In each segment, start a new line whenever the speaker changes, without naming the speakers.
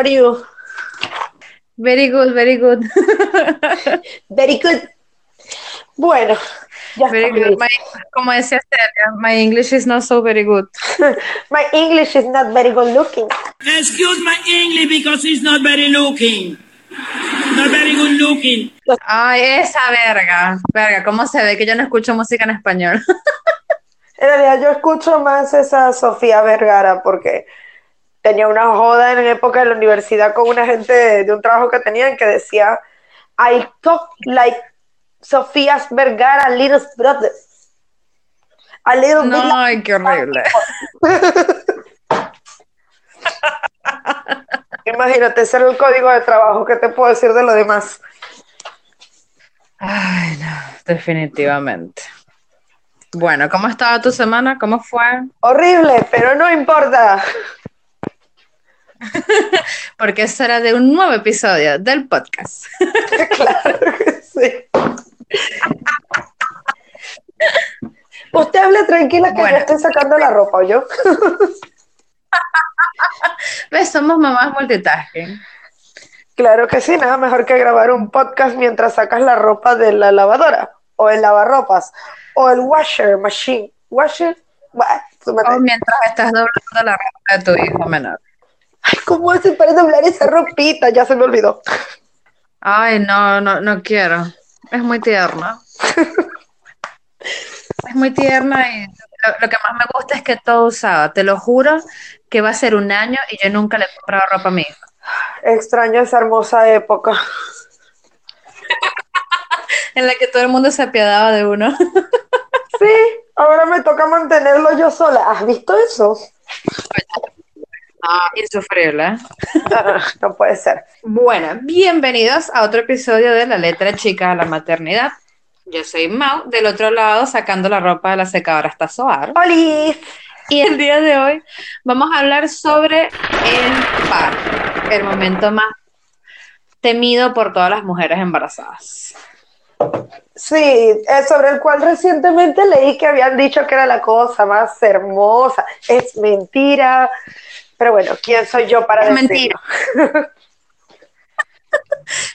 Are you?
Very good, very good.
very good. Bueno,
ya very good. My, como decía Celia, my English is not so very good.
my English is not very good looking.
Excuse my English because it's not very looking. Not very good looking.
Ay, esa verga. Verga, ¿cómo se ve que yo no escucho música en español?
en realidad yo escucho más esa Sofía Vergara porque tenía una joda en época de la universidad con una gente de, un trabajo que tenían que decía, I talk like Sofía Vergara, little brother.
A little no, ay, qué horrible.
Imagínate, ese era el código de trabajo. ¿Qué te puedo decir de lo demás?
Ay, no, definitivamente. Bueno, ¿cómo estaba tu semana? ¿Cómo fue?
Horrible, pero no importa.
Porque será de un nuevo episodio del podcast.
claro que sí. Usted hable tranquila que yo estoy sacando la ropa, yo.
¿Ves? Somos mamás multitasking.
Claro que sí, nada mejor que grabar un podcast mientras sacas la ropa de la lavadora, o el lavarropas, o el washer machine. Washer,
o mientras estás doblando la ropa de tu hijo menor.
Ay, ¿cómo hace para doblar esa ropita? Ya se me olvidó.
Ay, no, no, no quiero. Es muy tierna. es muy tierna y lo, que más me gusta es que todo usado. Te lo juro que va a ser un año y yo nunca le he comprado ropa a mi hijo.
Extraño esa hermosa época.
en la que todo el mundo se apiadaba de uno.
sí, ahora me toca mantenerlo yo sola. ¿Has visto eso?
Ah, insufrible.
no puede ser.
Bueno, bienvenidos a otro episodio de La Letra Chica de la Maternidad. Yo soy Mau, del otro lado sacando la ropa de la secadora hasta Soar.
¡Hola!
Y el día de hoy vamos a hablar sobre el parto, el momento más temido por todas las mujeres embarazadas.
Sí, sobre el cual recientemente leí que habían dicho que era la cosa más hermosa. Es mentira. Pero bueno, ¿quién soy yo para es mentira.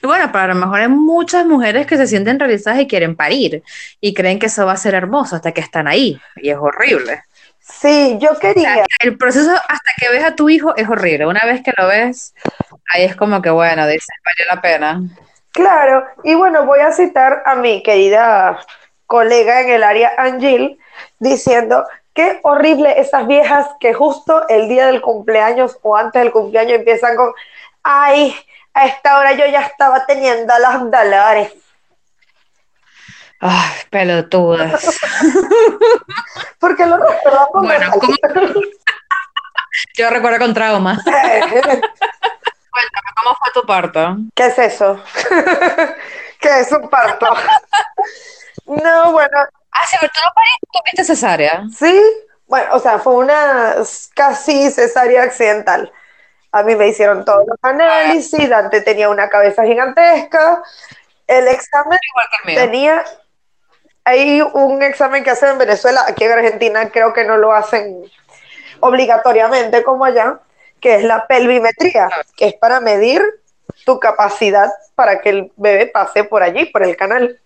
bueno, para lo mejor hay muchas mujeres que se sienten realizadas y quieren parir y creen que eso va a ser hermoso hasta que están ahí y es horrible.
Sí, yo quería.
el proceso hasta que ves a tu hijo es horrible. Una vez que lo ves, ahí es como que bueno, dice, vale la pena.
Claro, y bueno, voy a citar a mi querida colega en el área Angel diciendo Qué horrible esas viejas que justo el día del cumpleaños o antes del cumpleaños empiezan con, ay, a esta hora yo ya estaba teniendo los dolores.
Ay, pelotudas.
Porque lo recuerdo
Bueno, yo recuerdo con trauma. Cuéntame, ¿cómo fue tu parto?
¿Qué es eso? ¿Qué es un parto? no, bueno,
Ah, sí, pero tú no tuviste cesárea.
Sí, bueno, o sea, fue una casi cesárea accidental. A mí me hicieron todos los análisis, Dante tenía una cabeza gigantesca. El examen tenía. Hay un examen que hacen en Venezuela, aquí en Argentina creo que no lo hacen obligatoriamente como allá, que es la pelvimetría, que es para medir tu capacidad para que el bebé pase por allí, por el canal.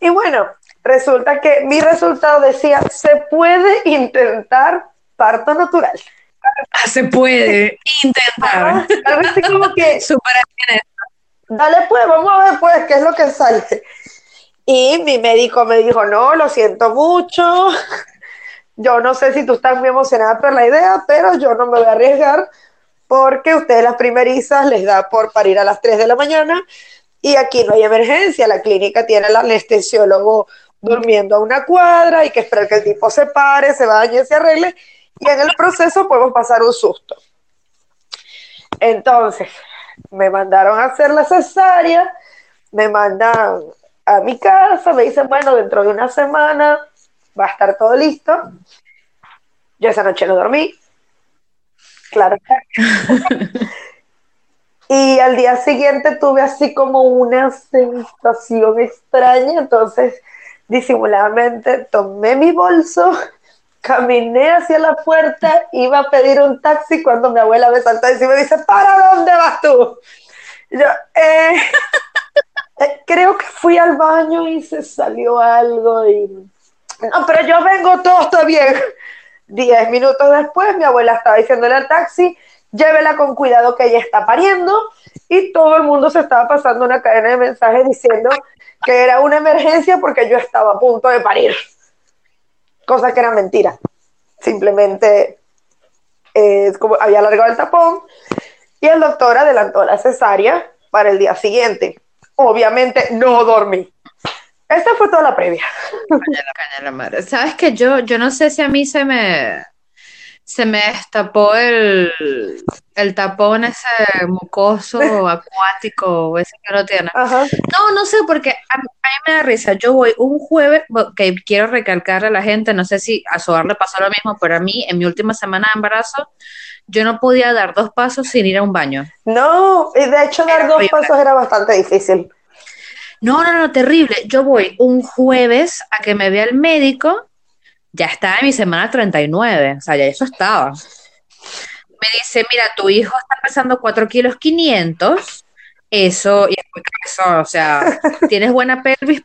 Y bueno, resulta que mi resultado decía, se puede intentar parto natural.
Ah, se puede intentar.
como que, Dale pues, vamos a ver pues qué es lo que sale. Y mi médico me dijo, no, lo siento mucho. Yo no sé si tú estás muy emocionada por la idea, pero yo no me voy a arriesgar porque ustedes las primerizas les da por parir a las 3 de la mañana y aquí no hay emergencia, la clínica tiene el anestesiólogo durmiendo a una cuadra, hay que esperar que el tipo se pare, se bañe, se arregle, y en el proceso podemos pasar un susto. Entonces, me mandaron a hacer la cesárea, me mandan a mi casa, me dicen, bueno, dentro de una semana va a estar todo listo. Yo esa noche no dormí, claro. y al día siguiente tuve así como una sensación extraña, entonces disimuladamente tomé mi bolso, caminé hacia la puerta, iba a pedir un taxi cuando mi abuela me encima y me dice, ¿para dónde vas tú? Yo, eh, eh, creo que fui al baño y se salió algo y... No, pero yo vengo, todo está bien. Diez minutos después, mi abuela estaba diciéndole al taxi, llévela con cuidado que ella está pariendo, y todo el mundo se estaba pasando una cadena de mensajes diciendo que era una emergencia porque yo estaba a punto de parir. Cosa que era mentira. Simplemente eh, como había alargado el tapón y el doctor adelantó la cesárea para el día siguiente. Obviamente no dormí. Esta fue toda la previa.
Sabes que yo, yo no sé si a mí se me se me destapó el, el tapón ese mucoso acuático, ese que no tiene. No, no sé, porque a, mí me da risa. Yo voy un jueves, que quiero recalcarle a la gente, no sé si a Soar le pasó lo mismo, pero a mí, en mi última semana de embarazo, yo no podía dar dos pasos sin ir a un baño.
No, y de hecho dar dos pasos era bastante difícil.
No, no, no, terrible. Yo voy un jueves a que me vea el médico ya estaba en mi semana 39, o sea, ya eso estaba. Me dice, mira, tu hijo está pesando 4 kilos 500, eso, y eso, o sea, tienes buena pelvis,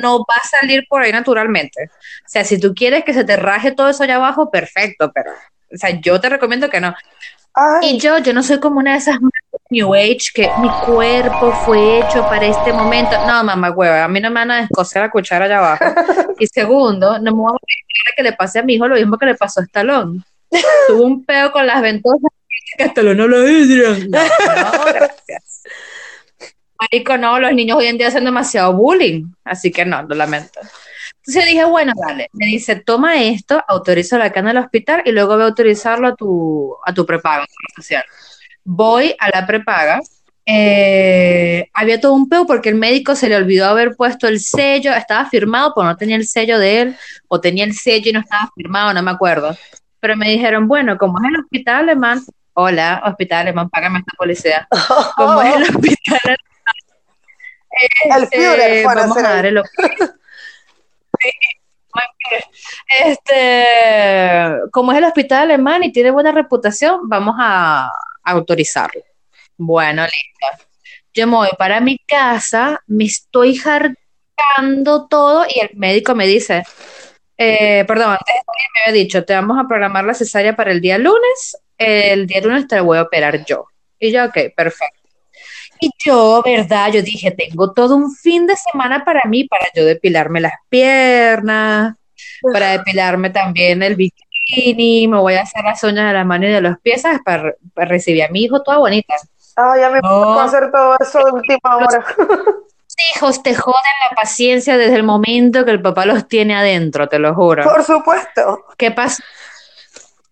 no va a salir por ahí naturalmente. O sea, si tú quieres que se te raje todo eso allá abajo, perfecto, pero, o sea, yo te recomiendo que no. Y yo, yo no soy como una de esas New Age que mi cuerpo fue hecho para este momento. No, mamá, hueva, a mí no me van a descoser la cuchara allá abajo. Y segundo, no me voy a que le pase a mi hijo lo mismo que le pasó a Stallone. Tuvo un peo con las ventosas que Stallone no lo hizo. No, no, gracias. Marico, no, los niños hoy en día hacen demasiado bullying, así que no, lo lamento. Entonces dije, bueno, dale. Me dice, toma esto, autoriza la cana al hospital y luego voy a autorizarlo a tu, a tu prepago social. Voy a la prepaga. Eh, había todo un peo porque el médico se le olvidó haber puesto el sello, estaba firmado, pero no tenía el sello de él, o tenía el sello y no estaba firmado, no me acuerdo. Pero me dijeron, bueno, como es el hospital alemán, hola, hospital alemán, págame esta policía. Como es el hospital alemán, este, vamos a dar el este, como es el hospital alemán y tiene buena reputación, vamos a, autorizarlo. Bueno, listo. Yo me voy para mi casa, me estoy jartando todo y el médico me dice, eh, perdón, antes me había dicho, te vamos a programar la cesárea para el día lunes, el día lunes te voy a operar yo. Y yo, ok, perfecto. Y yo, ¿verdad? Yo dije, tengo todo un fin de semana para mí, para yo depilarme las piernas, para depilarme también el bikini, me voy a hacer las uñas de las manos y de los pies, Para, recibir a mi hijo toda bonita.
Ah, ya me puedo hacer todo eso de última hora.
hijos te joden la paciencia desde el momento que el papá los tiene adentro, te lo juro.
Por supuesto.
¿Qué pasó?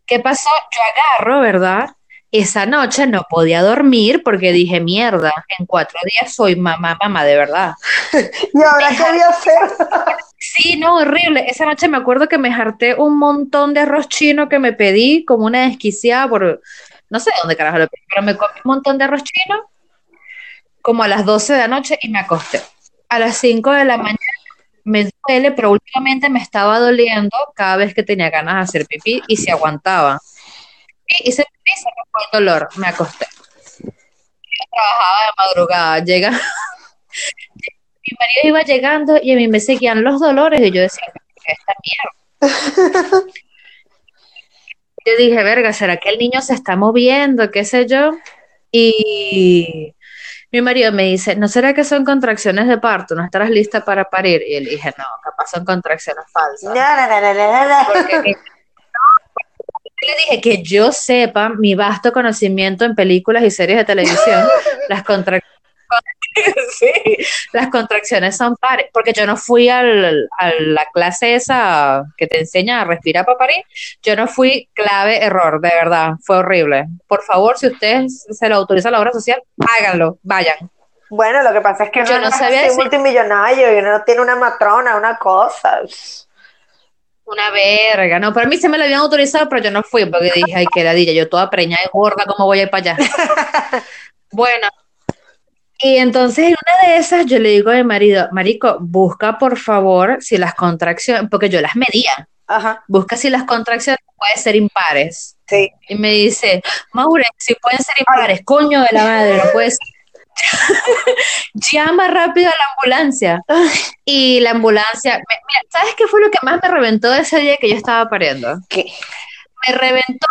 ¿Qué pasó? Yo agarro, ¿verdad? Esa noche no podía dormir porque dije, mierda, en cuatro días soy mamá, mamá, de verdad.
¿Y ahora qué voy a hacer?
sí, no, horrible. Esa noche me acuerdo que me harté un montón de arroz chino que me pedí como una desquiciada por, no sé dónde carajo lo pedí, pero me comí un montón de arroz chino como a las 12 de la noche y me acosté. A las 5 de la mañana me duele, pero últimamente me estaba doliendo cada vez que tenía ganas de hacer pipí y se aguantaba y se me hizo el dolor, me acosté. Yo trabajaba de madrugada, llega, mi marido iba llegando y a mí me seguían los dolores y yo decía, ¿qué esta mierda? yo dije, verga, ¿será que el niño se está moviendo? ¿Qué sé yo? Y mi marido me dice, ¿no será que son contracciones de parto? ¿No estarás lista para parir? Y él dije, no, capaz son contracciones falsas. No, no, no, no, no. Porque le dije que yo sepa mi vasto conocimiento en películas y series de televisión, las contracciones. las contracciones son pares, porque yo no fui a la clase esa que te enseña a respirar para parir, yo no fui clave error, de verdad, fue horrible. Por favor, si ustedes se lo autoriza la obra social, háganlo, vayan.
Bueno, lo que pasa es que yo no, sabía es multimillonario y uno tiene una matrona, una cosa.
Una verga, no, para mí se me lo habían autorizado, pero yo no fui porque dije, ay, qué ladilla, yo toda preñada y gorda, ¿cómo voy a ir para allá? bueno, y entonces en una de esas yo le digo a mi marido, Marico, busca por favor si las contracciones, porque yo las medía,
Ajá,
busca si las contracciones pueden ser impares.
sí.
Y me dice, Maure, si pueden ser impares, coño de la madre, no puede ser. Llama rápido a la ambulancia. Y la ambulancia, me- mira, ¿sabes qué fue lo que más me reventó ese día que yo estaba pariendo?
¿Qué?
Me reventó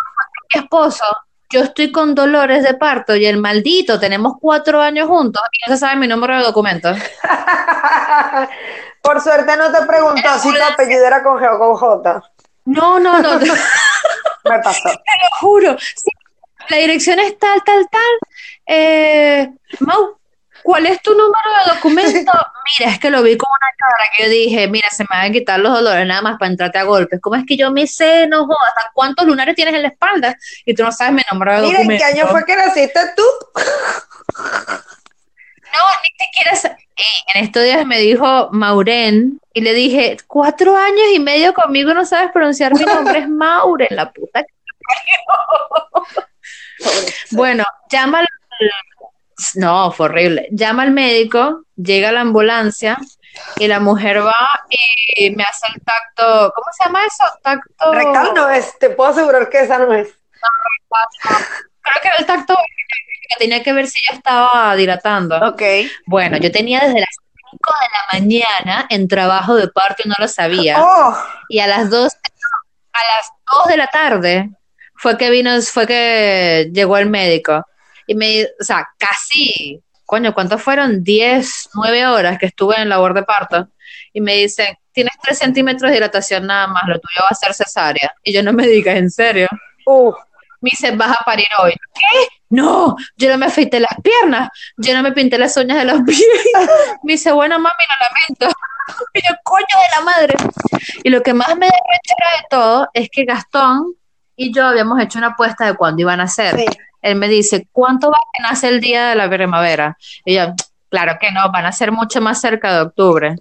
mi esposo, yo estoy con dolores de parto y el maldito, tenemos cuatro años juntos y no se sabe mi número de documento.
Por suerte no te preguntó si tu apellido era con G o con J.
No, no, no, te
Me pasó.
lo juro. Sí, la dirección es tal, tal, tal. Eh, Mau, ¿cuál es tu número de documento? Mira, es que lo vi con una cara que yo dije, mira, se me van a quitar los dolores nada más para entrarte a golpes. ¿Cómo es que yo me sé, no jodas, ¿hasta cuántos lunares tienes en la espalda? Y tú no sabes mi número de
Mira, ¿en
documento.
qué año fue que naciste tú?
No, ni siquiera. Ey, en estos días me dijo Mauren y le dije, cuatro años y medio conmigo no sabes pronunciar mi nombre, es Mauren, la puta. que parió". bueno, llama al. No, fue horrible. Llama al médico, llega la ambulancia y la mujer va y me hace el tacto. ¿Cómo se llama eso? Tacto.
Rectal no es, te puedo asegurar que esa no es.
Creo que era el tacto que tenía que ver si yo estaba dilatando.
Ok.
Bueno, yo tenía desde las 5 de la mañana en trabajo de parto y no lo sabía.
Oh,
Y a las 2, a las 2 de la tarde fue que vino, fue que llegó el médico. Y me, o sea, casi, coño, ¿cuántos fueron? 10, 9 horas que estuve en labor de parto. Y me dicen, tienes 3 centímetros de dilatación nada más, lo tuyo va a ser cesárea. Y yo no me digas, ¿en serio?
uh,
Me dice, vas a parir hoy. ¿Qué? No, yo no me afeité las piernas, yo no me pinté las uñas de los pies. Me dice, bueno, mami, lo lamento. Y yo, coño de la madre. Y lo que más me da de todo es que Gastón y yo habíamos hecho una apuesta de cuándo iban a ser.
sí.
Él me dice, ¿cuánto va a nace el día de la primavera? Y yo, claro que no, van a ser mucho más cerca de octubre.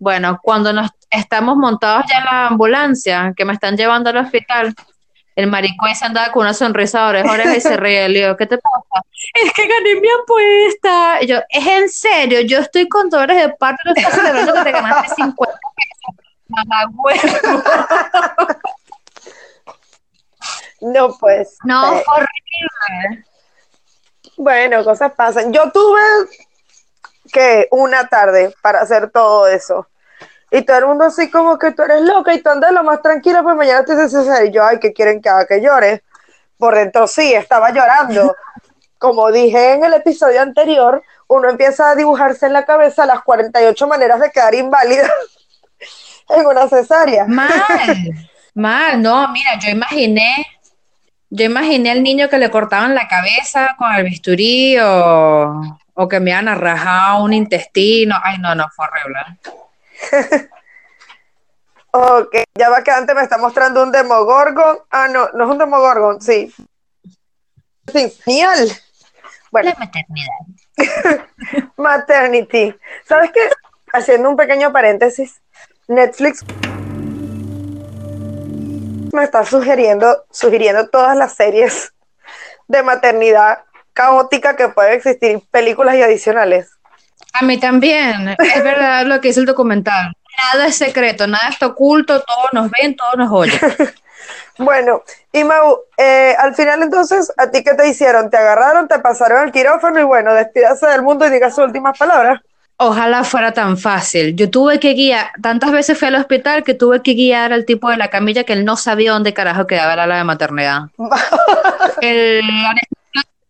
Bueno, cuando nos estamos montados ya en la ambulancia, que me están llevando al hospital, el maricón se andaba con una sonrisa de oreja y se ríe. Le digo, ¿qué te pasa? Es que gané mi apuesta. Y yo, ¿es en serio? Yo estoy con dolores de parto no estás celebrando que te ganaste 50 pesos. Mamá huevo.
No, pues.
No,
eh,
horrible.
Bueno, cosas pasan. Yo tuve que una tarde para hacer todo eso. Y todo el mundo así como que tú eres loca y tú andas lo más tranquila, pues mañana te cesárea. Y yo, ay, ¿qué quieren que haga? Que llore. Por dentro sí, estaba llorando. Como dije en el episodio anterior, uno empieza a dibujarse en la cabeza las 48 maneras de quedar inválida en una cesárea.
Mal, mal, no, mira, yo imaginé, yo imaginé al niño que le cortaban la cabeza con el bisturí o, o que me iban a rajar un intestino. Ay, no, no, fue horrible.
Ok, ya va que antes me está mostrando un demogorgon. Ah, no, no es un demogorgon, sí. Sí, genial. Bueno,
La maternidad.
maternity. ¿Sabes qué? Haciendo un pequeño paréntesis, Netflix me está sugiriendo, sugiriendo todas las series de maternidad caótica que pueden existir, películas y adicionales.
A mí también, es verdad lo que dice el documental. Nada es secreto, nada está oculto, todos nos ven, todos nos oyen.
Bueno, y Mau, eh, al final entonces, ¿a ti qué te hicieron? ¿Te agarraron, te pasaron al quirófano y bueno, despídase del mundo y diga sus últimas palabras?
Ojalá fuera tan fácil. Yo tuve que guiar, tantas veces fui al hospital que tuve que guiar al tipo de la camilla que él no sabía dónde carajo quedaba la ala de maternidad. El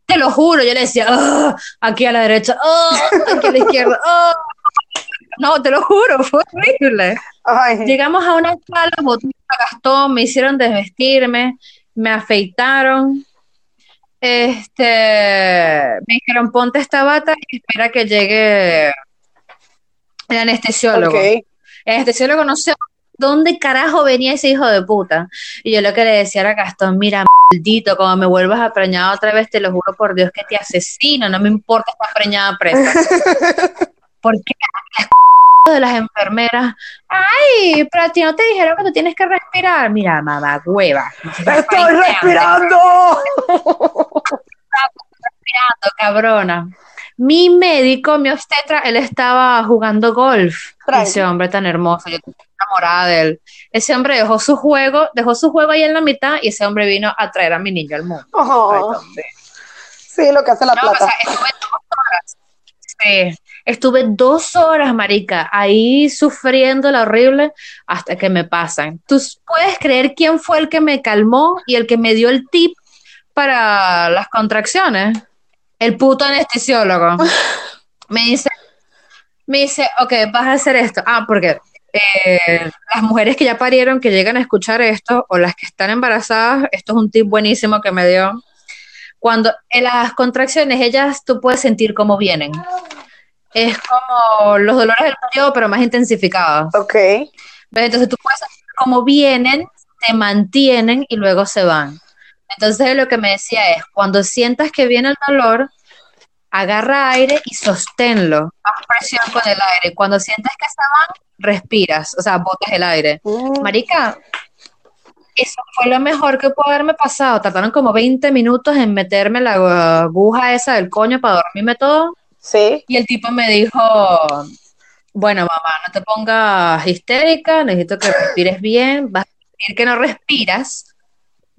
te lo juro, yo le decía, "Ah, aquí a la derecha, ah, aquí a la izquierda, ah". No, te lo juro, fue horrible.
Ay,
Llegamos a una sala, boté a Gastón, me hicieron desvestirme, me afeitaron. Este, me dijeron, ponte esta bata y espera que llegue el anestesiólogo. El anestesiólogo no sé dónde carajo venía ese hijo de puta. Y yo lo que le decía era Gastón, mira, maldito, como me vuelvas a preñar otra vez, te lo juro por Dios que te asesino, no me importa estar preñada presa. Porque las de las enfermeras, ay, pero a ti no te dijeron que tú tienes que respirar. Mira, mamá, hueva.
¡Estoy respirando!
respirando, cabrona. Mi médico, mi obstetra, él estaba jugando golf. Ese hombre tan hermoso. Yo no enamorada de él. Ese hombre dejó su juego, dejó su juego ahí en la mitad y ese hombre vino a traer a mi niño al mundo.
Oh. Sí, lo que hace la
No, o
plata.
sea, estuve dos horas. Sí, estuve dos horas, marica, ahí sufriendo la horrible hasta que me pasan. ¿Tú puedes creer quién fue el que me calmó y el que me dio el tip para las contracciones? El puto anestesiólogo. Me dice, me dice, ok, vas a hacer esto. Ah, porque eh, las mujeres que ya parieron, que llegan a escuchar esto, o las que están embarazadas, esto es un tip buenísimo que me dio. Cuando en las contracciones, ellas tú puedes sentir cómo vienen. Es como los dolores del periodo, pero más intensificados.
Ok.
Entonces tú puedes sentir cómo vienen, te mantienen y luego se van. Entonces lo que me decía es, cuando sientas que viene el dolor, agarra aire y sosténlo. Haz presión con el aire. Cuando sientes que se van, respiras, o sea, botas el aire.
Mm,
Marica, eso fue lo mejor que pudo haberme pasado. Tardaron como 20 minutos en meterme la aguja esa del coño para dormirme todo.
sí.
Y el tipo me dijo, bueno, mamá, no te pongas histérica, necesito que respires bien, vas a decir que no respiras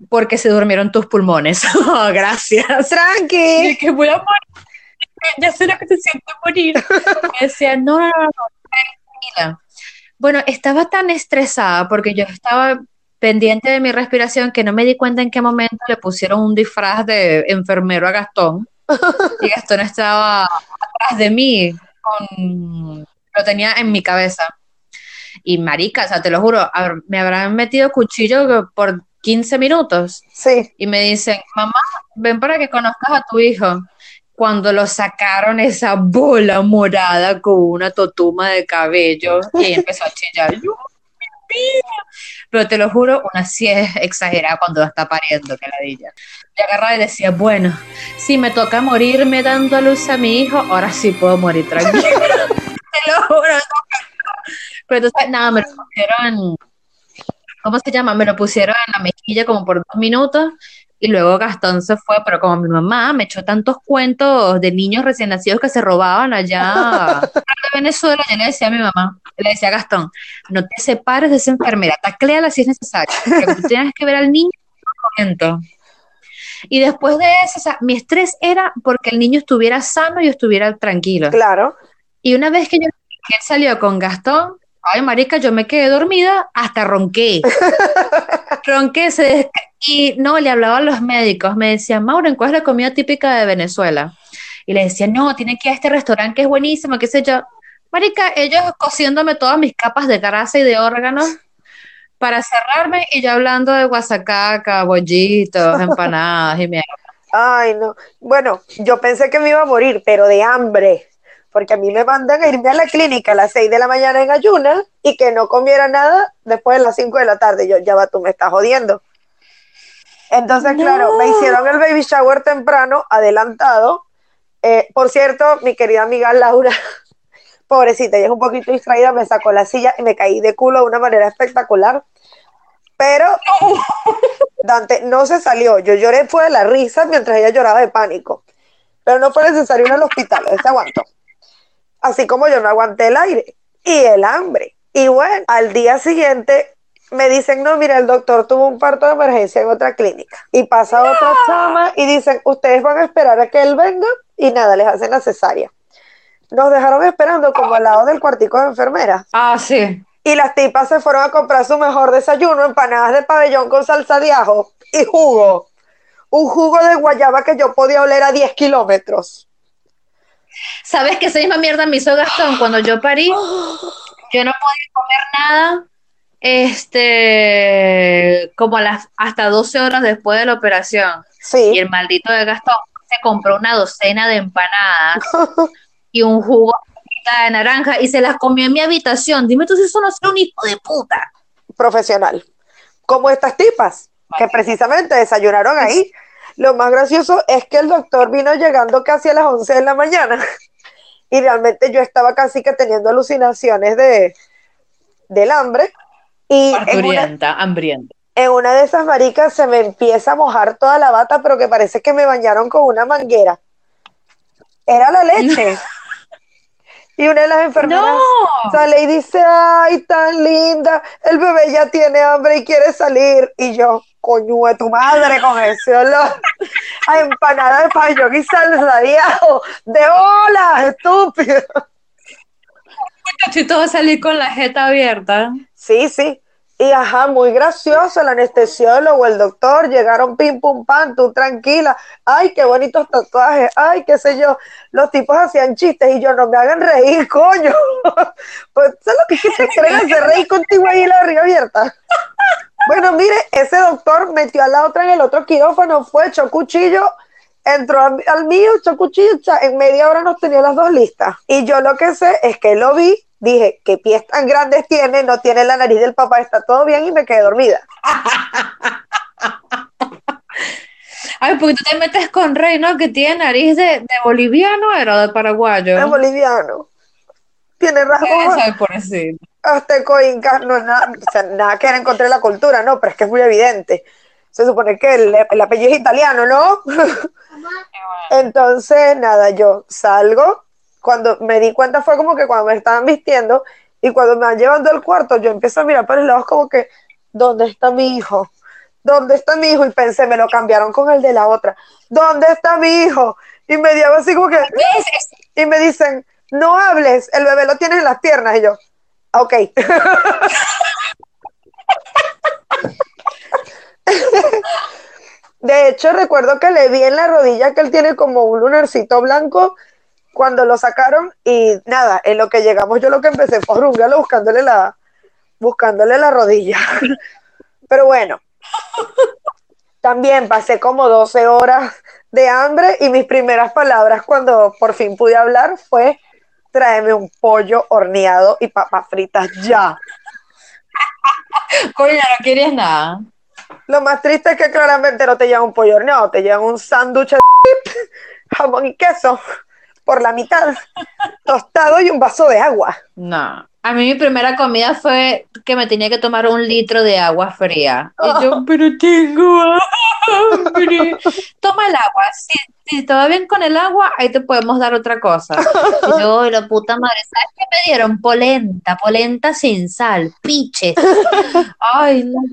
porque se durmieron tus pulmones. Oh, gracias.
Tranqui.
que voy a morir. Ya sé lo que se siente morir. Me decía, no, no, no, no, tranquila. Bueno, estaba tan estresada porque yo estaba pendiente de mi respiración que no me di cuenta en qué momento le pusieron un disfraz de enfermero a Gastón. Y Gastón estaba atrás de mí, con, lo tenía en mi cabeza. Y marica, o sea, te lo juro, me habrán metido cuchillo por 15 minutos
Sí.
y me dicen, mamá, ven para que conozcas a tu hijo. Cuando lo sacaron esa bola morada con una totuma de cabello y empezó a chillar. Pero te lo juro, una sí es exagerada cuando está pariendo, que ladilla. Y agarraba y decía, bueno, si me toca morirme dando a luz a mi hijo, ahora sí puedo morir tranquila. te lo juro. no. Pero entonces, nada, me lo pusieron, ¿cómo se llama? Me lo pusieron en la mejilla como por dos minutos y luego Gastón se fue, pero como mi mamá me echó tantos cuentos de niños recién nacidos que se robaban allá de Venezuela, yo le decía a mi mamá, le decía a Gastón, no te separes de esa enfermera, tacléala si es necesario, porque tú tienes que ver al niño en todo momento. Y después de eso, o sea, mi estrés era porque el niño estuviera sano y estuviera tranquilo.
Claro.
Y una vez que, yo, que él salió con Gastón, ay, marica, yo me quedé dormida, hasta ronqué. ronqué, se y no, le hablaba a los médicos, me decían, Mauro, ¿cuál es la comida típica de Venezuela? Y le decía, no, tiene que ir a este restaurante que es buenísimo, qué sé yo. Marica, ellos cociéndome todas mis capas de grasa y de órganos para cerrarme y yo hablando de guasacaca, bollitos, empanadas y mierda.
Ay, no. Bueno, yo pensé que me iba a morir, pero de hambre. Porque a mí me mandan a irme a la clínica a las 6 de la mañana en ayunas y que no comiera nada después de las 5 de la tarde. Yo, ya va, tú me estás jodiendo. Entonces, claro, me hicieron el baby shower temprano, adelantado. Eh, por cierto, mi querida amiga Laura, pobrecita, ella es un poquito distraída, me sacó la silla y me caí de culo de una manera espectacular. Pero Dante no se salió. Yo lloré fue de la risa mientras ella lloraba de pánico. Pero no fue necesario ir al hospital, él se aguantó. Así como yo no aguanté el aire y el hambre. Y bueno, al día siguiente me dicen, no, mira, el doctor tuvo un parto de emergencia en otra clínica. Y pasa otra chama y dicen, ustedes van a esperar a que él venga y nada, les hacen la cesárea. Nos dejaron esperando como al lado del cuartico de enfermeras.
Ah, sí.
Y las tipas se fueron a comprar su mejor desayuno, empanadas de pabellón con salsa de ajo y jugo. Un jugo de guayaba que yo podía oler a 10 kilómetros.
¿Sabes que esa misma mierda me hizo Gastón cuando yo parí? Yo no podía comer nada, este, como a las, hasta 12 horas después de la operación. Y
Sí,
el maldito de Gastón se compró una docena de empanadas y un jugo de naranja y se las comió en mi habitación. Dime tú si eso no es un hijo de puta.
profesional. Como estas tipas, que precisamente desayunaron ahí. Lo más gracioso es que el doctor vino llegando casi a las 11 de la mañana. Y realmente yo estaba casi que teniendo alucinaciones de, del hambre. Y en una,
Parturienta, hambrienta.
en una de esas maricas se me empieza a mojar toda la bata, pero que parece que me bañaron con una manguera. Era la leche. Y una de las enfermeras
¡No!
sale y dice, ay, tan linda, el bebé ya tiene hambre y quiere salir. Y yo, coño de tu madre con ese olor a empanada de payón y salsadiajo. De hola, estúpido.
Si todo salir con la jeta abierta.
Sí, sí. Y ajá, muy gracioso, el anestesiólogo, el doctor, llegaron pim pum pam, tú tranquila, ay, qué bonitos tatuajes, ay, qué sé yo, los tipos hacían chistes y yo, no me hagan reír, coño, pues ¿sabes lo que se quieren hacer reír contigo ahí la río abierta? Bueno, mire, ese doctor metió a la otra en el otro quirófano, fue, echó cuchillo, entró al, al mío, echó cuchillo, en media hora nos tenía las dos listas. Y yo lo que sé es que lo vi, dije, qué pies tan grandes tiene, no tiene la nariz del papá, está todo bien y me quedé dormida.
Ay, porque tú te metes con Rey, ¿no? Que tiene nariz de, de boliviano, era de paraguayo.
Es boliviano. Tiene
pobrecito.
azteco, inca, no, nada, o sea, nada que ver en contra de la cultura, no, pero es que es muy evidente. Se supone que el, el apellido es italiano, ¿no? Entonces, nada, yo salgo. Cuando me di cuenta fue como que cuando me estaban vistiendo y cuando me van llevando al cuarto, yo empiezo a mirar para los lados como que, ¿dónde está mi hijo? ¿Dónde está mi hijo? Y pensé, me lo cambiaron con el de la otra. ¿Dónde está mi hijo? Y me dio así como que, y me dicen, no hables, el bebé lo tienes en las piernas. Y yo, ok. De hecho, recuerdo que le vi en la rodilla que él tiene como un lunarcito blanco cuando lo sacaron y nada, en lo que llegamos yo lo que empecé fue arrungarlo buscándole la, buscándole la rodilla. Pero bueno, también pasé como 12 horas de hambre y mis primeras palabras cuando por fin pude hablar fue tráeme un pollo horneado y papas fritas ya.
Coño, no querías nada.
Lo más triste es que claramente no te llevan un pollo horneado, te llevan un sándwich de jamón y queso por la mitad, tostado y un vaso de agua.
No. A mí mi primera comida fue que me tenía que tomar un litro de agua fría. Y yo, pero tengo hambre. Toma el agua. Si, si te va bien con el agua, ahí te podemos dar otra cosa. Y yo, "Ay, la puta madre, ¿sabes qué me dieron? Polenta, polenta sin sal, piches. Ay, no, me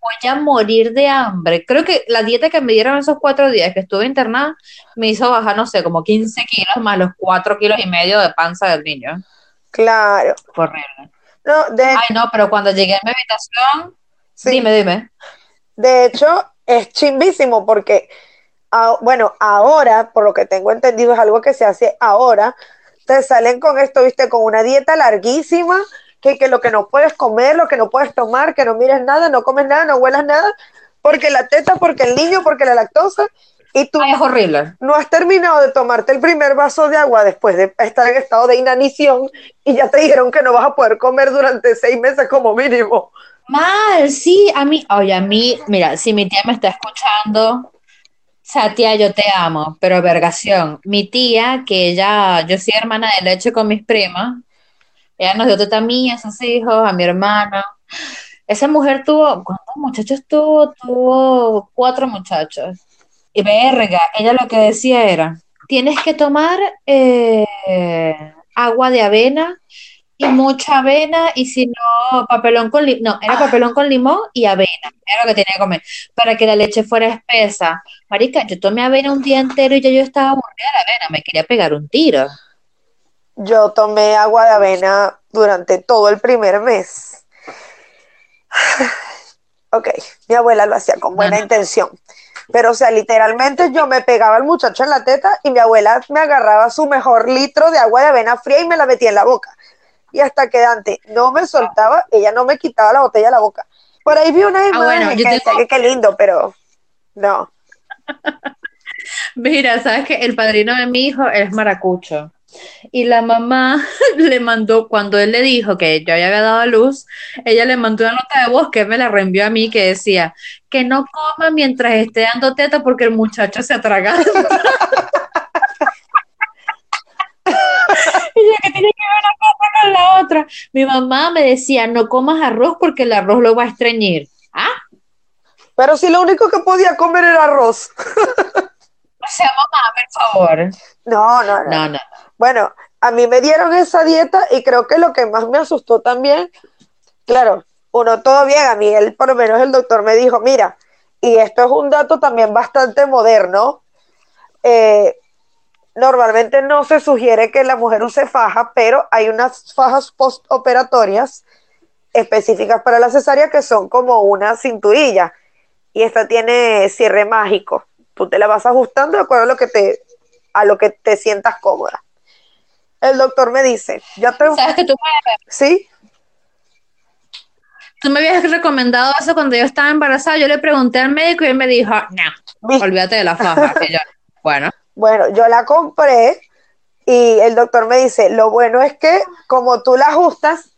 voy a morir de hambre. Creo que la dieta que me dieron esos cuatro días que estuve internada me hizo bajar, no sé, como 15 kilos más los cuatro kilos y medio de panza del niño.
Claro.
Fue horrible.
No, de,
Ay, no, pero cuando llegué a mi habitación,
sí.
dime, dime.
De hecho, es chimbísimo porque, bueno, ahora, por lo que tengo entendido, es algo que se hace ahora. Te salen con esto, viste, con una dieta larguísima, que, que lo que no puedes comer, lo que no puedes tomar, que no mires nada, no comes nada, no huelas nada, porque la teta, porque el niño, porque la lactosa, y tú
Ay, es horrible.
no has terminado de tomarte el primer vaso de agua después de estar en estado de inanición y ya te dijeron que no vas a poder comer durante seis meses como mínimo.
Mal, sí, a mí, oye, a mí, mira, si mi tía me está escuchando, sea, tía, yo te amo, pero vergación. Mi tía, que ella, yo soy hermana de leche con mis primas, ella nos dio teta a mí, sus hijos, a mi hermano. Esa mujer tuvo, ¿cuántos muchachos tuvo? Tuvo cuatro muchachos. Y verga, ella lo que decía era, tienes que tomar eh, agua de avena y mucha avena y si no, papelón con limón, no, era papelón con limón y avena, era lo que tenía que comer, para que la leche fuera espesa. Marica, yo tomé avena un día entero y ya yo estaba aburrida de la avena, me quería pegar un tiro.
Yo tomé agua de avena durante todo el primer mes. Ok, mi abuela lo hacía con buena
Ajá.
intención. Pero, o sea, literalmente yo me pegaba al muchacho en la teta y mi abuela me agarraba su mejor litro de agua de avena fría y me la metía en la boca. Y hasta que Dante no me soltaba, ella no me quitaba la botella de la boca. Por ahí vi una imagen
bueno, yo
que decía
tengo-
que qué lindo, pero no.
Mira, sabes que el padrino de mi hijo es maracucho. Y la mamá le mandó, cuando él le dijo que yo había dado a luz, ella le mandó una nota de voz que me la reenvió a mí que decía que no coma mientras esté dando teta porque el muchacho se atraganta. Y yo, ¿qué tiene que ver una cosa con la otra? Mi mamá me decía, no comas arroz porque el arroz lo va a estreñir. Ah,
Pero si lo único que podía comer era arroz.
o sea, mamá, por favor.
No, no, no.
No, no.
Bueno, a mí me dieron esa dieta y creo que lo que más me asustó también, claro, uno todo bien, a mí él, por lo menos el doctor me dijo, mira, y esto es un dato también bastante moderno, eh, normalmente no se sugiere que la mujer use faja, pero hay unas fajas postoperatorias específicas para la cesárea que son como una cinturilla y esta tiene cierre mágico. Tú te la vas ajustando de acuerdo a lo que te, a lo que te sientas cómoda. El doctor me dice, ya te...
¿Sabes que tú me,
¿Sí?
tú me habías recomendado eso cuando yo estaba embarazada? Yo le pregunté al médico y él me dijo, no, olvídate de la faja. Yo, bueno,
Bueno, yo la compré y el doctor me dice, lo bueno es que como tú la ajustas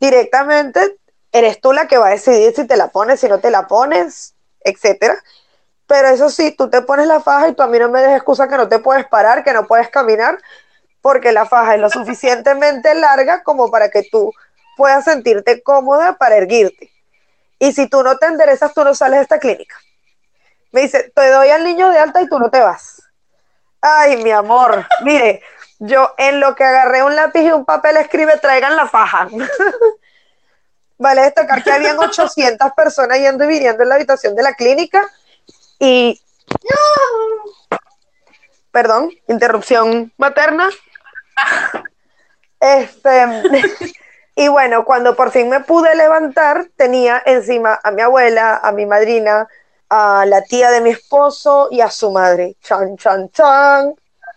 directamente, eres tú la que va a decidir si te la pones, si no te la pones, etcétera. Pero eso sí, tú te pones la faja y tú a mí no me des excusa que no te puedes parar, que no puedes caminar, porque la faja es lo suficientemente larga como para que tú puedas sentirte cómoda para erguirte. Y si tú no te enderezas, tú no sales de esta clínica. Me dice, te doy al niño de alta y tú no te vas. Ay, mi amor, mire, yo en lo que agarré un lápiz y un papel escribe, traigan la faja. vale destacar que habían 800 personas yendo y viniendo en la habitación de la clínica y... Perdón, interrupción materna. Este, y bueno, cuando por fin me pude levantar, tenía encima a mi abuela, a mi madrina, a la tía de mi esposo y a su madre. Chan, chan, chan.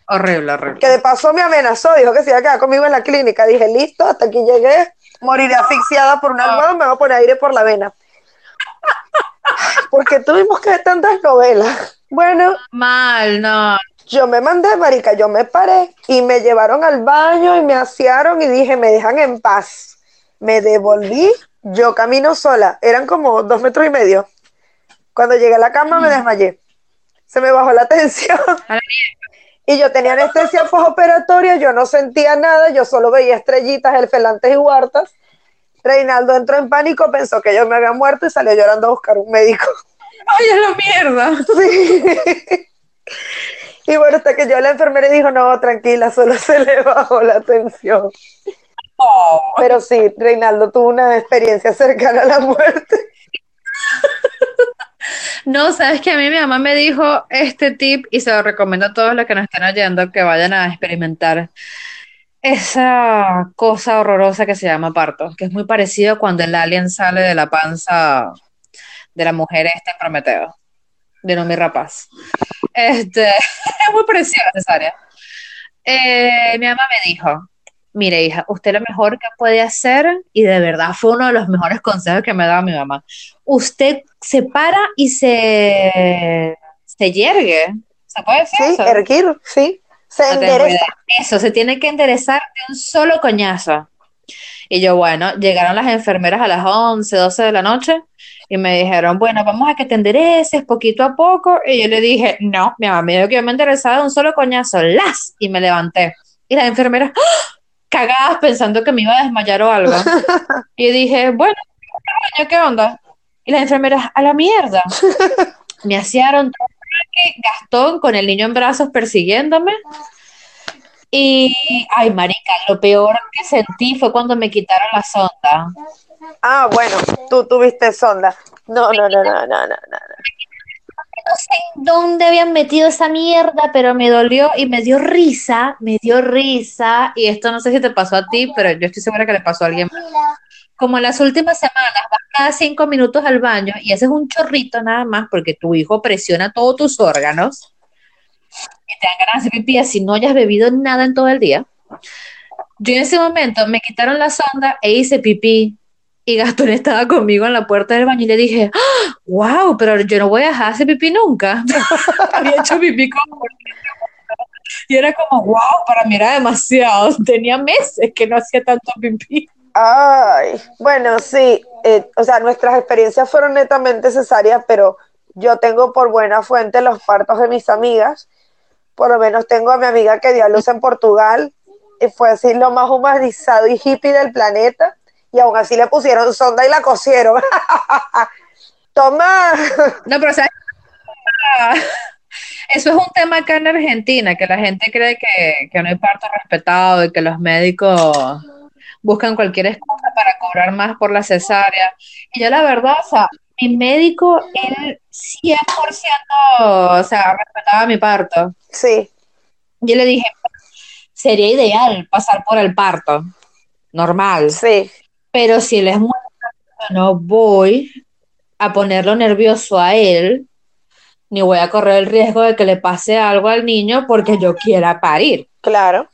horrible, horrible.
Que de paso me amenazó, dijo que se iba a quedar conmigo en la clínica. Dije, listo, hasta aquí llegué. Moriré asfixiada por una almohada, me va a poner aire por la vena. Porque tuvimos que ver tantas novelas. Bueno,
Mal, no.
yo me mandé, marica, yo me paré y me llevaron al baño y me asearon y dije, me dejan en paz. Me devolví, yo camino sola, eran como dos metros y medio. Cuando llegué a la cama me desmayé. Se me bajó la tensión. Y yo tenía anestesia postoperatoria, yo no sentía nada, yo solo veía estrellitas, elfelantes y huertas. Reinaldo entró en pánico, pensó que yo me había muerto y salió llorando a buscar un médico.
¡Ay, es la mierda!
Sí. Y bueno, hasta que yo a la enfermera dijo, no, tranquila, solo se le bajó la tensión.
Oh.
Pero sí, Reinaldo tuvo una experiencia cercana a la muerte.
No, sabes que a mí mi mamá me dijo este tip y se lo recomiendo a todos los que nos están oyendo que vayan a experimentar esa cosa horrorosa que se llama parto, que es muy parecido cuando el alien sale de la panza de la mujer esta en Prometeo, de Nomi Rapaz. Este, es muy parecido a la cesárea. Eh, mi mamá me dijo, mire hija, usted lo mejor que puede hacer, y de verdad fue uno de los mejores consejos que me daba mi mamá, usted se para y se, se yergue. ¿Se puede decir
Sí,
eso?
erguir, sí. Se
No
endereza.
Eso, se tiene que enderezar de un solo coñazo. Y yo, bueno, llegaron las enfermeras a las 11, 12 de la noche y me dijeron, bueno, vamos a que te endereces poquito a poco. Y yo le dije, no, mi mamá me dijo que yo me enderezaba de un solo coñazo, las, y me levanté. Y las enfermeras, ¡ah! Cagadas pensando que me iba a desmayar o algo. Y dije, bueno, ¿qué onda? Y las enfermeras, a la mierda. Me asearon todo el parque, Gastón con el niño en brazos persiguiéndome. Y, ay, marica, lo peor que sentí fue cuando me quitaron la sonda.
Ah, bueno, tú tuviste sonda. No, no, no, no, no, no, no.
No sé en dónde habían metido esa mierda, pero me dolió y me dio risa, me dio risa. Y esto no sé si te pasó a ti, pero yo estoy segura que le pasó a alguien más. Como en las últimas semanas vas cada cinco minutos al baño y haces un chorrito nada más porque tu hijo presiona todos tus órganos y te dan ganas de hacer pipí si no hayas bebido nada en todo el día. Yo en ese momento me quitaron la sonda e hice pipí y Gastón estaba conmigo en la puerta del baño y le dije, ¡Ah! wow, pero yo no voy a dejar de hacer pipí nunca. Había hecho pipí como y era como, wow, para mí era demasiado. Tenía meses que no hacía tanto pipí.
Ay, bueno, sí, eh, o sea, nuestras experiencias fueron netamente cesáreas, pero yo tengo por buena fuente los partos de mis amigas. Por lo menos tengo a mi amiga que dio a luz en Portugal y fue así lo más humanizado y hippie del planeta. Y aún así le pusieron sonda y la cosieron. Toma.
No, pero ¿sabes? Eso es un tema acá en Argentina, que la gente cree que, que no hay parto respetado y que los médicos buscan cualquier excusa para cobrar más por la cesárea. Y yo la verdad, o sea, mi médico, él 100%, o sea, respetaba mi parto.
Sí,
Yo le dije, sería ideal pasar por el parto, normal.
sí,
Pero si él es muy no voy a ponerlo nervioso a él, ni voy a correr el riesgo de que le pase algo al niño porque yo quiera parir.
claro.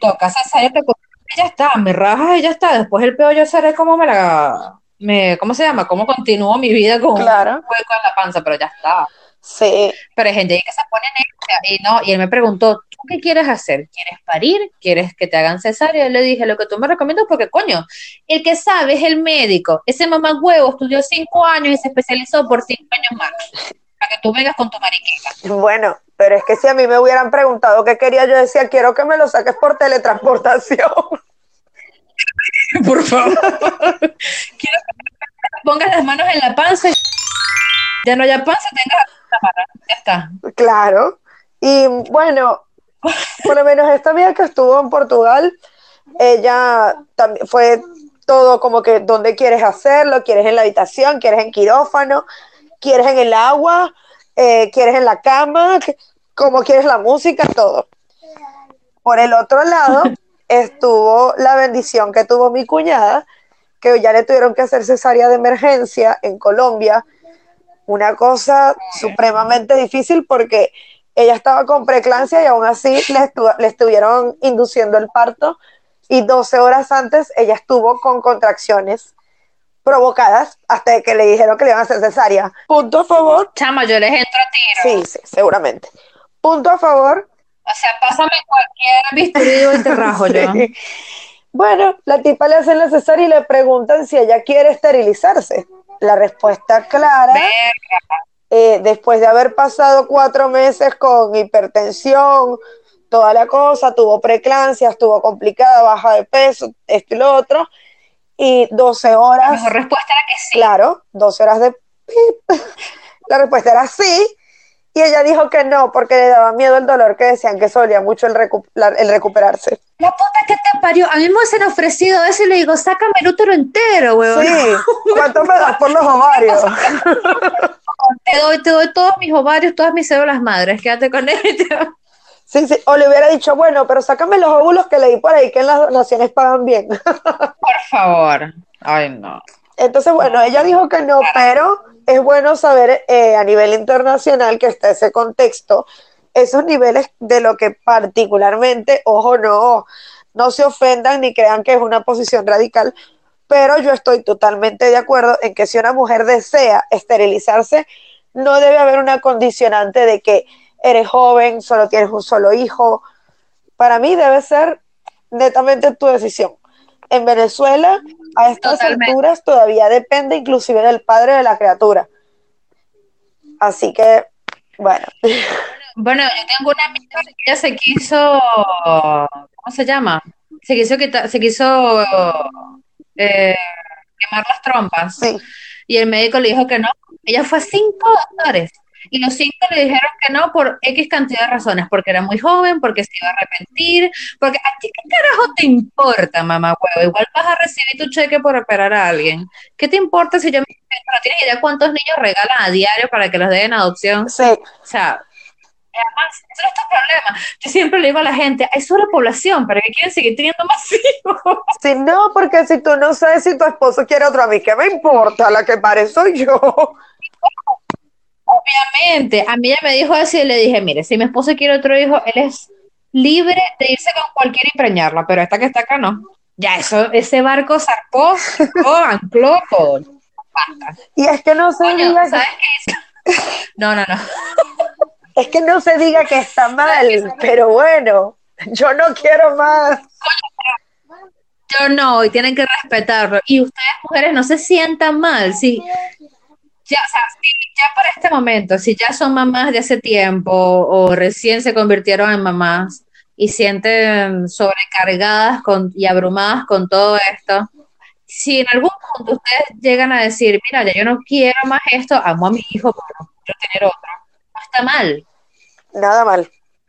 Toca cesárea, te cortas y ya está, me rajas y ya está. Después el peor yo seré como me la... Me, ¿Cómo se llama? ¿Cómo continúo mi vida con
Claro.
un hueco en la panza? Pero ya está.
Sí,
Pero hay gente que se pone necia y no, y él me preguntó, ¿tú qué quieres hacer? ¿Quieres parir? ¿Quieres que te hagan cesárea? Y le dije, lo que tú me recomiendas, porque coño, el que sabe es el médico. Ese mamá huevo estudió cinco años y se especializó por cinco años más. Para que tú vengas con tu mariquita.
bueno, pero es que si a mí me hubieran preguntado qué quería, yo decía, quiero que me lo saques por teletransportación.
Por favor. Quiero que pongas las manos en la panza y ya no haya panza, tengas Ya está.
Claro. Y bueno, por lo menos esta amiga que estuvo en Portugal, ella también fue todo como que, ¿dónde quieres hacerlo? ¿Quieres en la habitación? ¿Quieres en quirófano? ¿Quieres en el agua? Eh, ¿Quieres en la cama? ¿Qué- ¿Cómo quieres la música? Todo. Por el otro lado, estuvo la bendición que tuvo mi cuñada, que ya le tuvieron que hacer cesárea de emergencia en Colombia. Una cosa supremamente difícil porque ella estaba con preeclampsia y aún así le, estu- le estuvieron induciendo el parto y 12 horas antes ella estuvo con contracciones provocadas hasta que le dijeron que le iban a hacer cesárea. Punto a favor.
Chama, yo les entro a tiro.
Sí, sí, seguramente. Punto a favor.
O sea, pásame cualquier bisturí y te rajo yo.
Sí. Bueno, la tipa le hacen la cesárea y le preguntan si ella quiere esterilizarse. La respuesta clara, eh, después de haber pasado cuatro meses con hipertensión, toda la cosa, tuvo preeclampsia, estuvo complicada, baja de peso, esto y lo otro, y 12
La
horas,
mejor respuesta era que sí.
claro, 12 horas de pip. La respuesta era sí, y ella dijo que no, porque le daba miedo el dolor, que decían que solía mucho el, recu- la- el recuperarse.
La puta que te parió. A mí me hubiesen ofrecido eso y le digo, sácame el útero entero, weón.
Sí, ¿cuánto me das por los ovarios?
Te doy, te doy todos mis ovarios, todas mis células madres. Quédate con él.
Sí, sí, o le hubiera dicho, bueno, pero sácame los óvulos que leí por ahí que en las donaciones pagan bien.
Por favor. Ay, no.
Entonces, bueno, ella dijo que no, pero es bueno saber eh, a nivel internacional que está ese contexto, esos niveles de lo que particularmente, ojo, no, no se ofendan ni crean que es una posición radical, pero yo estoy totalmente de acuerdo en que si una mujer desea esterilizarse, no debe haber una condicionante de que eres joven, solo tienes un solo hijo. Para mí debe ser netamente tu decisión. En Venezuela, a estas
Totalmente.
alturas, todavía depende inclusive del padre de la criatura. Así que, bueno,
Bueno, yo tengo una amiga que ella se quiso, ¿cómo se llama? Se quiso quitar, se quiso eh, quemar las trompas.
sí,
Y el médico le dijo que no. Ella fue a cinco doctores. Y los cinco le dijeron que no por X cantidad de razones, porque era muy joven, porque se iba a arrepentir, porque a ti qué carajo te importa, mamá huevo, igual vas a recibir tu cheque por operar a alguien. ¿Qué te importa si yo me no tienes idea cuántos niños regalan a diario para que los den en adopción?
sí,
O sea, además, eso no es tu problema. Yo siempre le digo a la gente, hay sobrepoblación, ¿para qué quieren seguir teniendo más hijos?
sí, no, porque si tú no sabes si tu esposo quiere otro a mí, ¿qué me importa? La que pare soy yo.
Obviamente, a mí ella me dijo así y le dije, mire, si mi esposo quiere otro hijo, él es libre de irse con cualquiera y preñarla, pero esta que está acá no. Ya, eso, ese barco zarpó, ancló todo.
Y es que no se
Coño,
diga,
¿sabes qué hizo? No, no, no.
Es que no se diga que está mal, pero bueno, yo no quiero más.
Yo no, y tienen que respetarlo. Y ustedes, mujeres, no se sientan mal. Si, ya, o ya para este momento, si ya son mamás de hace tiempo o recién se convirtieron en mamás y sienten sobrecargadas con, y abrumadas con todo esto, si en algún punto ustedes llegan a decir, mira, ya yo no quiero más esto, amo a mi hijo, pero no quiero tener otro, está mal.
nada mal.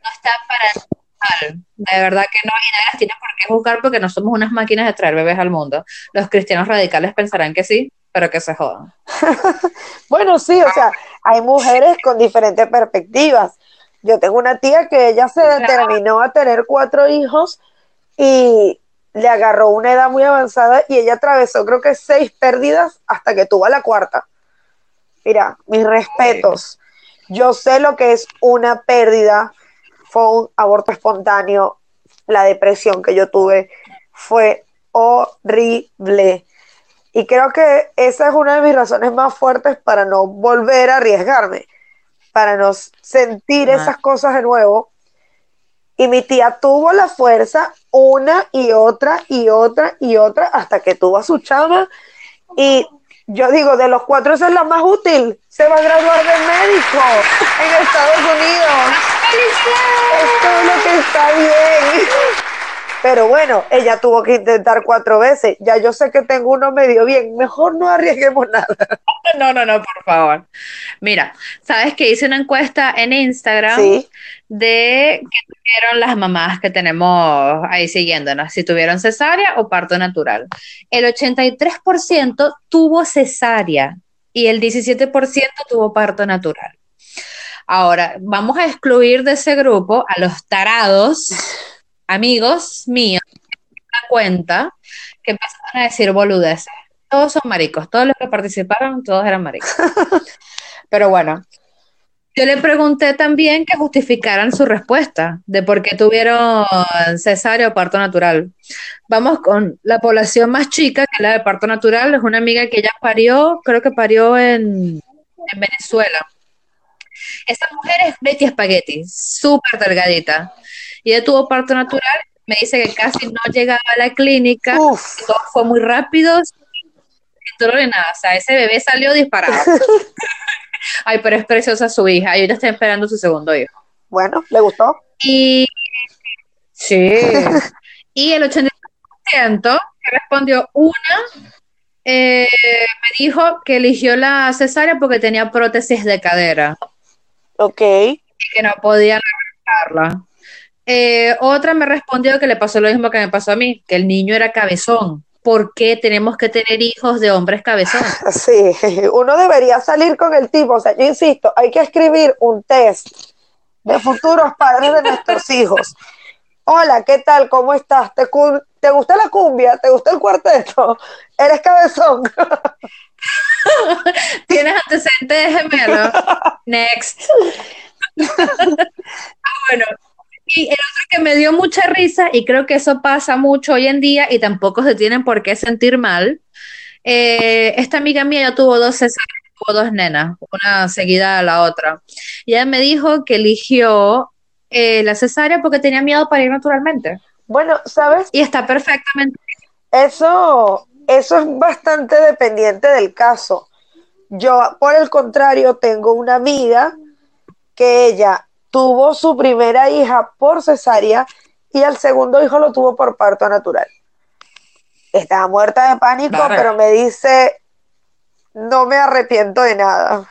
No está para mal. De verdad que no, y nadie las tiene por qué juzgar porque no somos unas máquinas de traer bebés al mundo. Los cristianos radicales pensarán que sí, pero que se jodan.
Bueno, sí, o sea, hay mujeres con diferentes perspectivas. Yo tengo una tía que ella se determinó a tener cuatro hijos y le agarró una edad muy avanzada y ella atravesó creo que seis pérdidas hasta que tuvo a la cuarta. Mira, mis respetos. Yo sé lo que es una pérdida, fue un aborto espontáneo, la depresión que yo tuve fue horrible. Y creo que esa es una de mis razones más fuertes para no volver a arriesgarme, para no sentir
Ah.
esas cosas de nuevo. Y mi tía tuvo la fuerza una y otra y otra y otra hasta que tuvo a su chama. Y yo digo, de los cuatro esa es la más útil. Se va a graduar de médico en Estados Unidos. Esto es lo que está bien. Pero bueno, ella tuvo que intentar cuatro veces. Ya yo sé que tengo uno medio bien. Mejor no arriesguemos nada.
No, no, no, por favor. Mira, sabes que hice una encuesta en Instagram
Sí.
de qué tuvieron las mamás que tenemos ahí siguiéndonos, si tuvieron cesárea o parto natural. El 83% tuvo cesárea y el 17% tuvo parto natural. Ahora, vamos a excluir de ese grupo a los tarados, amigos míos, una cuenta que empezaron a decir boludeces. Todos son maricos, todos los que participaron, todos eran maricos. Pero bueno, yo le pregunté también que justificaran su respuesta de por qué tuvieron cesárea o parto natural. Vamos con la población más chica, que es la de parto natural, es una amiga que ella parió, creo que parió en, en Venezuela. Esa mujer es Betty Spaghetti, súper delgadita. Y ella tuvo parto natural, me dice que casi no llegaba a la clínica,
Uf.
todo fue muy rápido, sin dolor ni nada. O sea, ese bebé salió disparado. Ay, pero es preciosa su hija. Y ella está esperando su segundo hijo.
Bueno, ¿le gustó?
Y sí. Y el 83% que respondió una eh, me dijo que eligió la cesárea porque tenía prótesis de cadera
Ok.
y que no podían arreglarla. Eh, otra me respondió que le pasó lo mismo que me pasó a mí, que el niño era cabezón. ¿Por qué tenemos que tener hijos de hombres cabezones?
Sí, uno debería salir con el tipo. O sea, yo insisto, hay que escribir un test de futuros padres de nuestros hijos. Hola, ¿qué tal? ¿Cómo estás? ¿Te, te gusta la cumbia? ¿Te gusta el cuarteto? ¿Eres cabezón?
¿Tienes antecedentes de gemelo? Next. Ah, bueno, y el otro que me dio mucha risa, y creo que eso pasa mucho hoy en día, y tampoco se tienen por qué sentir mal. eh, esta amiga mía ya tuvo dos cesáreas, tuvo dos nenas, una seguida a la otra. Y ella me dijo que eligió eh, la cesárea porque tenía miedo para ir naturalmente.
Bueno, ¿sabes?
Y está perfectamente.
Eso, eso es bastante dependiente del caso. Yo, por el contrario, tengo una amiga que ella tuvo su primera hija por cesárea y al segundo hijo lo tuvo por parto natural. Estaba muerta de pánico, pero me dice, no me arrepiento de nada. O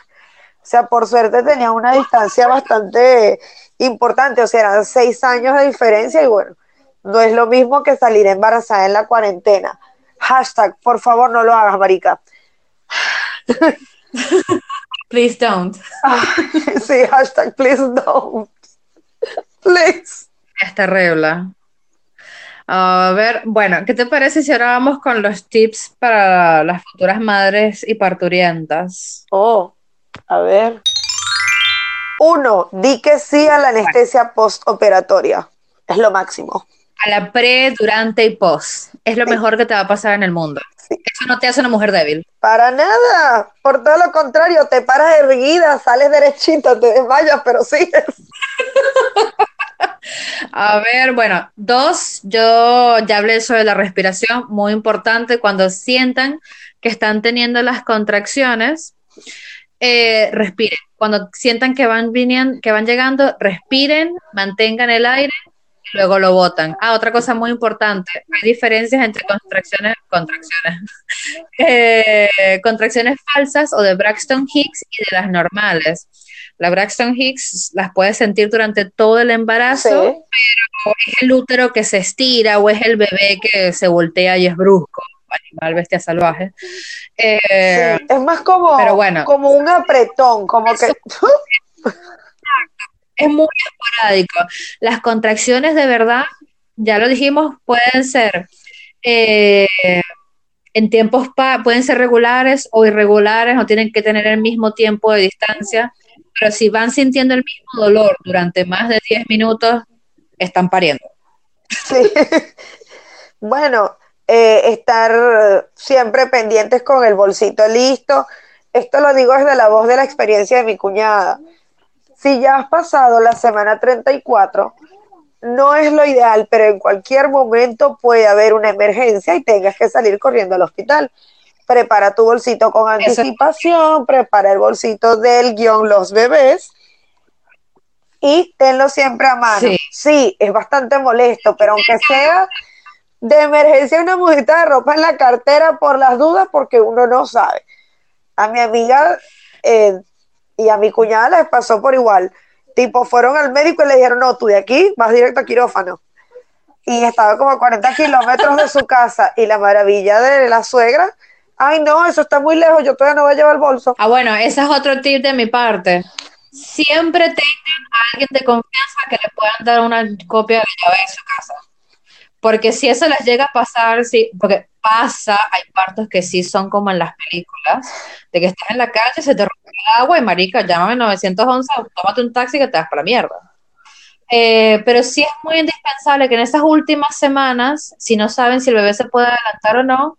sea, por suerte tenía una distancia bastante importante, o sea, eran seis años de diferencia y bueno, no es lo mismo que salir embarazada en la cuarentena. Hashtag, por favor, no lo hagas, marica.
Please don't.
Sí, hashtag, please don't. Please.
Es terrible. A ver, bueno, ¿qué te parece si ahora vamos con los tips para las futuras madres y parturientas?
Oh, a ver. Uno, di que sí a la anestesia postoperatoria. Es lo máximo.
A la pre, durante y post. Es lo mejor que te va a pasar en el mundo.
Sí.
Eso no te hace una mujer débil.
Para nada. Por todo lo contrario, te paras erguida, sales derechita, te desmayas, pero sigues.
A ver, bueno, dos, yo ya hablé sobre la respiración, muy importante cuando sientan que están teniendo las contracciones, eh, respiren. Cuando sientan que van viniendo, que van llegando, respiren, mantengan el aire y luego lo botan. Ah, otra cosa muy importante, hay diferencias entre contracciones, contracciones, eh, contracciones falsas o de Braxton Hicks y de las normales. La Braxton Hicks las puedes sentir durante todo el embarazo, pero es el útero que se estira o es el bebé que se voltea y es brusco animal bestia salvaje.
Eh, es más como, como un apretón, como que...
es muy esporádico. Las contracciones de verdad, ya lo dijimos, pueden ser eh, en tiempos, pueden ser regulares o irregulares, no tienen que tener el mismo tiempo de distancia, pero si van sintiendo el mismo dolor durante más de 10 minutos, están pariendo.
Sí. bueno, eh, estar siempre pendientes con el bolsito listo. Esto lo digo desde la voz de la experiencia de mi cuñada si ya has pasado la semana 34, no es lo ideal, pero en cualquier momento puede haber una emergencia y tengas que salir corriendo al hospital. Prepara tu bolsito con anticipación, prepara el bolsito del guion Los Bebés y tenlo siempre a mano. Sí. es bastante molesto, pero aunque sea de emergencia una mudita de ropa en la cartera por las dudas, porque uno no sabe. A mi amiga eh, y a mi cuñada les pasó por igual. Tipo, fueron al médico y le dijeron, no, tú de aquí vas directo a quirófano. Y estaba como a 40 kilómetros de su casa. Y la maravilla de la suegra, ay no, eso está muy lejos, yo todavía no voy a llevar el bolso.
Ah, bueno, ese es otro tip de mi parte. Siempre tengan a alguien de confianza que le puedan dar una copia de la llave de su casa. Porque si eso les llega a pasar, sí, porque pasa, hay partos que sí son como en las películas, de que estás en la calle, se te rompe agua y marica, llámame 911, tómate un taxi que te das para la mierda. Eh, pero sí es muy indispensable que en esas últimas semanas, si no saben si el bebé se puede adelantar o no,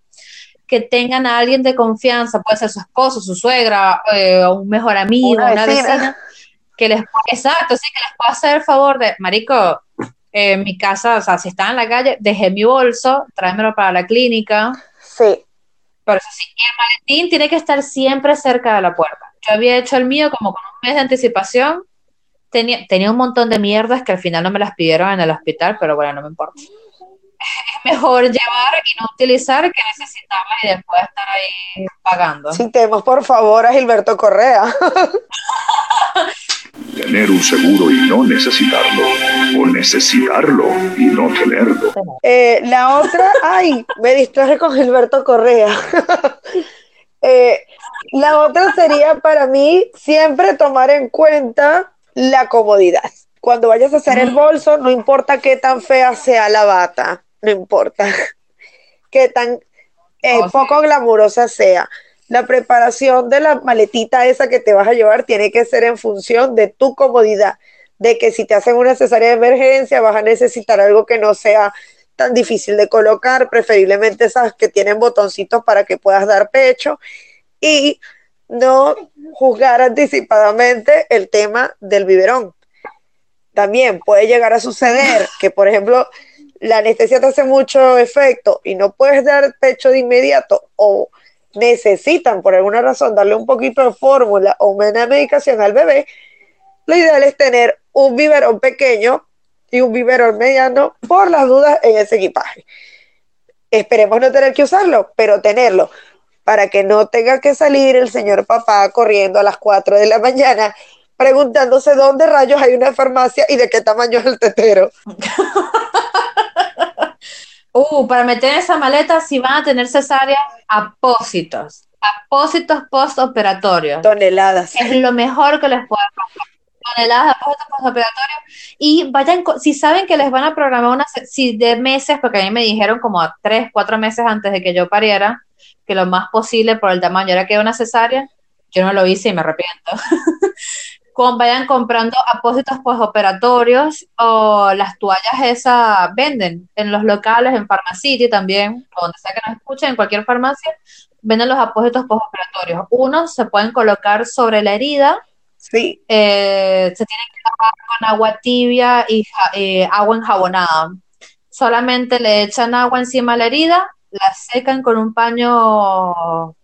que tengan a alguien de confianza, puede ser su esposo, su suegra, eh, un mejor amigo, una, vecina. que les, exacto, sí, que les pueda hacer el favor de, marico, en mi casa, o sea, si estaba en la calle, dejé mi bolso, tráemelo para la clínica.
Sí.
Pero eso sí, el maletín tiene que estar siempre cerca de la puerta. Yo había hecho el mío como con un mes de anticipación. Tenía, tenía un montón de mierdas que al final no me las pidieron en el hospital, pero bueno, no me importa. Es mejor llevar y no utilizar que necesitarla y después estar ahí pagando.
Citemos por favor a Gilberto Correa.
Tener un seguro y no necesitarlo. O necesitarlo y no tenerlo.
Eh, la otra, ay, me distraje con Gilberto Correa. Eh, la otra sería para mí siempre tomar en cuenta la comodidad. Cuando vayas a hacer el bolso, no importa qué tan fea sea la bata, no importa qué tan eh, oh, poco glamurosa sea. La preparación de la maletita esa que te vas a llevar tiene que ser en función de tu comodidad, de que si te hacen una cesárea de emergencia vas a necesitar algo que no sea tan difícil de colocar, preferiblemente esas que tienen botoncitos para que puedas dar pecho y no juzgar anticipadamente el tema del biberón. También puede llegar a suceder que, por ejemplo, la anestesia te hace mucho efecto y no puedes dar pecho de inmediato o necesitan por alguna razón darle un poquito de fórmula o una medicación al bebé, lo ideal es tener un biberón pequeño y un biberón mediano por las dudas en ese equipaje. Esperemos no tener que usarlo, pero tenerlo para que no tenga que salir el señor papá corriendo a las 4 de la mañana preguntándose dónde rayos hay una farmacia y de qué tamaño es el tetero.
Uh, para meter en esa maleta si van a tener cesárea, apósitos. Apósitos postoperatorios.
Toneladas.
Es lo mejor que les puede pasar. Toneladas de apósitos postoperatorios. Y vayan, si saben que les van a programar una, si de meses, porque a mí me dijeron como a tres, cuatro meses antes de que yo pariera, que lo más posible por el tamaño era que una cesárea, yo no lo hice y me arrepiento. vayan comprando apósitos postoperatorios o las toallas esas venden en los locales, en Pharmacity también, donde sea que nos escuchen, en cualquier farmacia, venden los apósitos postoperatorios. Unos se pueden colocar sobre la herida.
Sí.
Eh, se tienen que lavar con agua tibia y eh, agua enjabonada. Solamente le echan agua encima de la herida, la secan con un paño,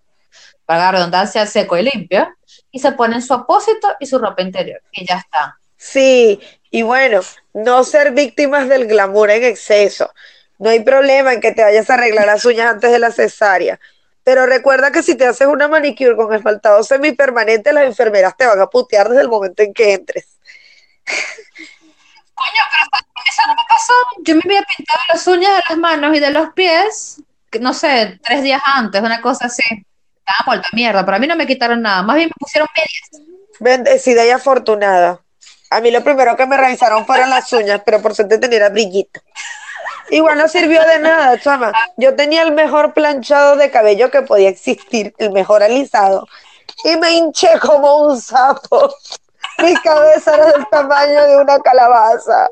para la redundancia, seco y limpio y se ponen su apósito y su ropa interior y ya está.
Sí, y bueno, no ser víctimas del glamour en exceso. No hay problema en que te vayas a arreglar las uñas antes de la cesárea. Pero recuerda que si te haces una manicure con esmaltado semipermanente, las enfermeras te van a putear desde el momento en que entres.
Coño, pero eso no me pasó. Yo me había pintado las uñas de las manos y de los pies, no sé, tres días antes, una cosa así. Estaba vuelta mierda, pero a mí no me quitaron nada. Más bien me pusieron medias.
Bendecida y afortunada. A mí lo primero que me revisaron fueron las uñas, pero por suerte tenía brillito. Igual no sirvió de nada, chama. Yo tenía el mejor planchado de cabello que podía existir, el mejor alisado. Y me hinché como un sapo. Mi cabeza era del tamaño de una calabaza.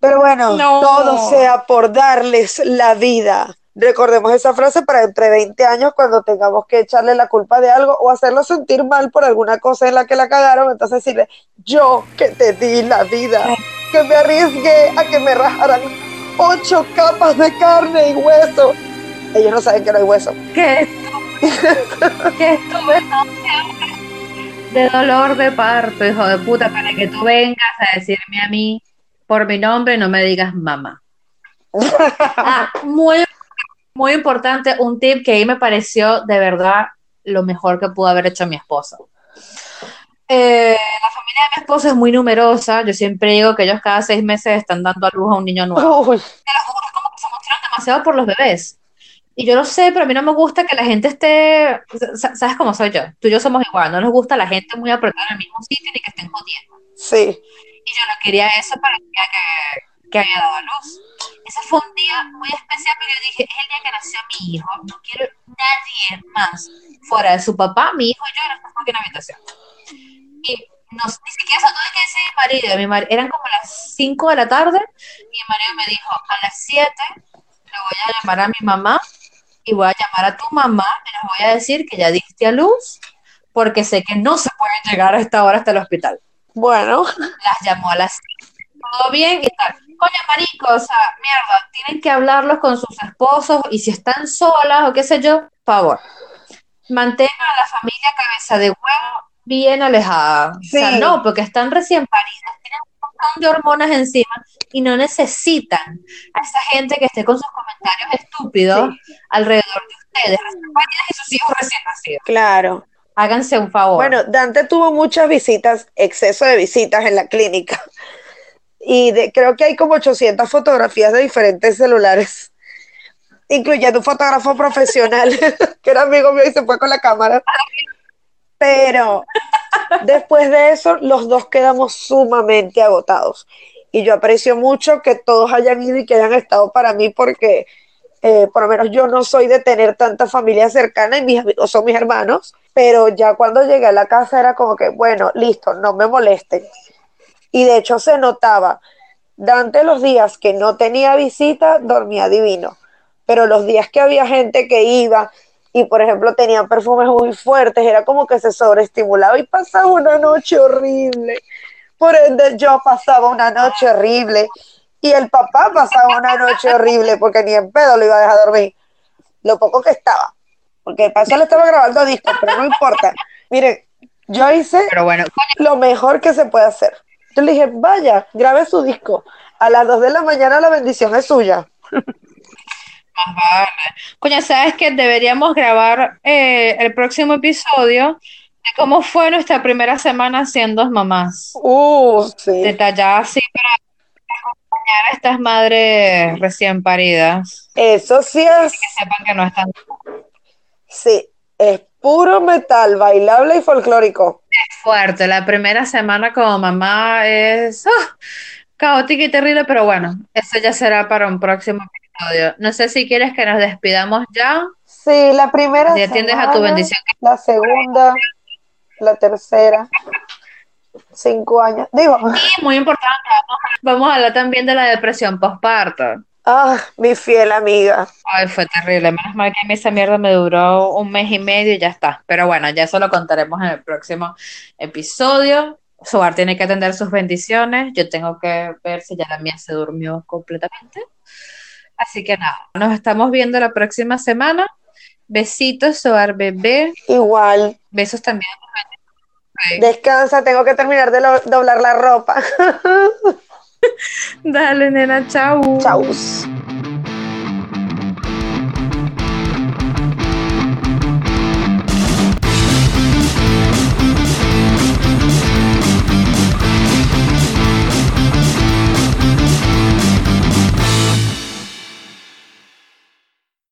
Pero bueno,
No.
todo sea por darles la vida. Recordemos esa frase para entre 20 años cuando tengamos que echarle la culpa de algo o hacerlo sentir mal por alguna cosa en la que la cagaron. Entonces decirle, yo que te di la vida, que me arriesgué a que me rajaran ocho capas de carne y hueso. Ellos no saben que no hay hueso.
Que que estuve de dolor de parto, hijo de puta, para que tú vengas a decirme a mí por mi nombre y no me digas mamá. Ah, muy, muy importante, un tip que ahí me pareció de verdad lo mejor que pudo haber hecho mi esposo. Eh, la familia de mi esposo es muy numerosa. Yo siempre digo que ellos cada seis meses están dando a luz a un niño nuevo.
Uy,
te lo juro, es como que se emocionan demasiado por los bebés. Y yo lo sé, pero a mí no me gusta que la gente esté, sa- ¿sabes cómo soy yo? Tú y yo somos igual, no nos gusta la gente muy apretada en el mismo sitio ni que estén jodiendo.
sí.
Y yo no quería eso para que, que había dado a luz. Ese fue un día muy especial porque yo dije, es el día que nació mi hijo, no quiero nadie más fuera de su papá, mi hijo y yo en esta fucking habitación. Y no, ni siquiera se tuve que decir mi marido, mi mar- eran como las 5 de la tarde y mi marido me dijo, a las 7 le voy a llamar a mi mamá y voy a llamar a tu mamá y les voy a decir que ya diste a luz porque sé que no se puede llegar a esta hora hasta el hospital
Bueno,
las llamó a las todo bien y tal. Coño, marico, o sea, mierda, tienen que hablarlos con sus esposos y si están solas o qué sé yo, favor, mantengan a la familia cabeza de huevo bien alejada. O sea, no, porque están recién paridas, tienen un montón de hormonas encima y no necesitan a esa gente que esté con sus comentarios estúpidos alrededor de ustedes, recién paridas y sus hijos recién nacidos.
claro.
Háganse un favor.
Bueno, Dante tuvo muchas visitas, exceso de visitas en la clínica. Y de- creo que hay como 800 fotografías de diferentes celulares, incluyendo un fotógrafo profesional que era amigo mío y se fue con la cámara. Pero después de eso, los dos quedamos sumamente agotados. Y yo aprecio mucho que todos hayan ido y que hayan estado para mí porque eh, por lo menos yo no soy de tener tanta familia cercana y mis amigos son mis hermanos, pero ya cuando llegué a la casa era como que, bueno, listo, no me molesten. Y de hecho se notaba, Dante los días que no tenía visita, dormía divino, pero los días que había gente que iba y por ejemplo tenían perfumes muy fuertes, era como que se sobreestimulaba y pasaba una noche horrible. Por ende, yo pasaba una noche horrible y el papá pasaba una noche horrible porque ni en pedo lo iba a dejar dormir. Lo poco que estaba. Porque para eso le estaba grabando discos, pero no importa. Miren, yo hice
Pero bueno,
lo mejor que se puede hacer. Yo le dije, vaya, grabe su disco. A las 2 de la mañana la bendición es suya.
Más vale. Coño, ¿sabes que Deberíamos grabar eh, el próximo episodio de cómo fue nuestra primera semana siendo mamás.
Uh, sí.
Detallada así para acompañar a estas madres recién paridas.
Eso sí es,
Que sepan que no están
sí, es puro metal, bailable y folclórico.
Fuerte. La primera semana como mamá es ah, caótica y terrible, pero bueno, eso ya será para un próximo episodio. No sé si quieres que nos despidamos ya.
Sí, la primera
Si atiendes a tu bendición.
la segunda, la tercera, cinco años. Digo,
Y muy importante, vamos a, vamos a hablar también de la depresión postparto.
Ah, mi fiel amiga.
Ay, fue terrible. Menos mal que esa mierda me duró un mes y medio y ya está. Pero bueno, ya eso lo contaremos en el próximo episodio. Sobar tiene que atender sus bendiciones. Yo tengo que ver si ya la mía se durmió completamente. Así que nada, nos estamos viendo la próxima semana. Besitos, Sobar bebé.
Igual,
Besos también
Descansa, tengo que terminar de doblar la ropa.
Dale, nena, chau.
Chau.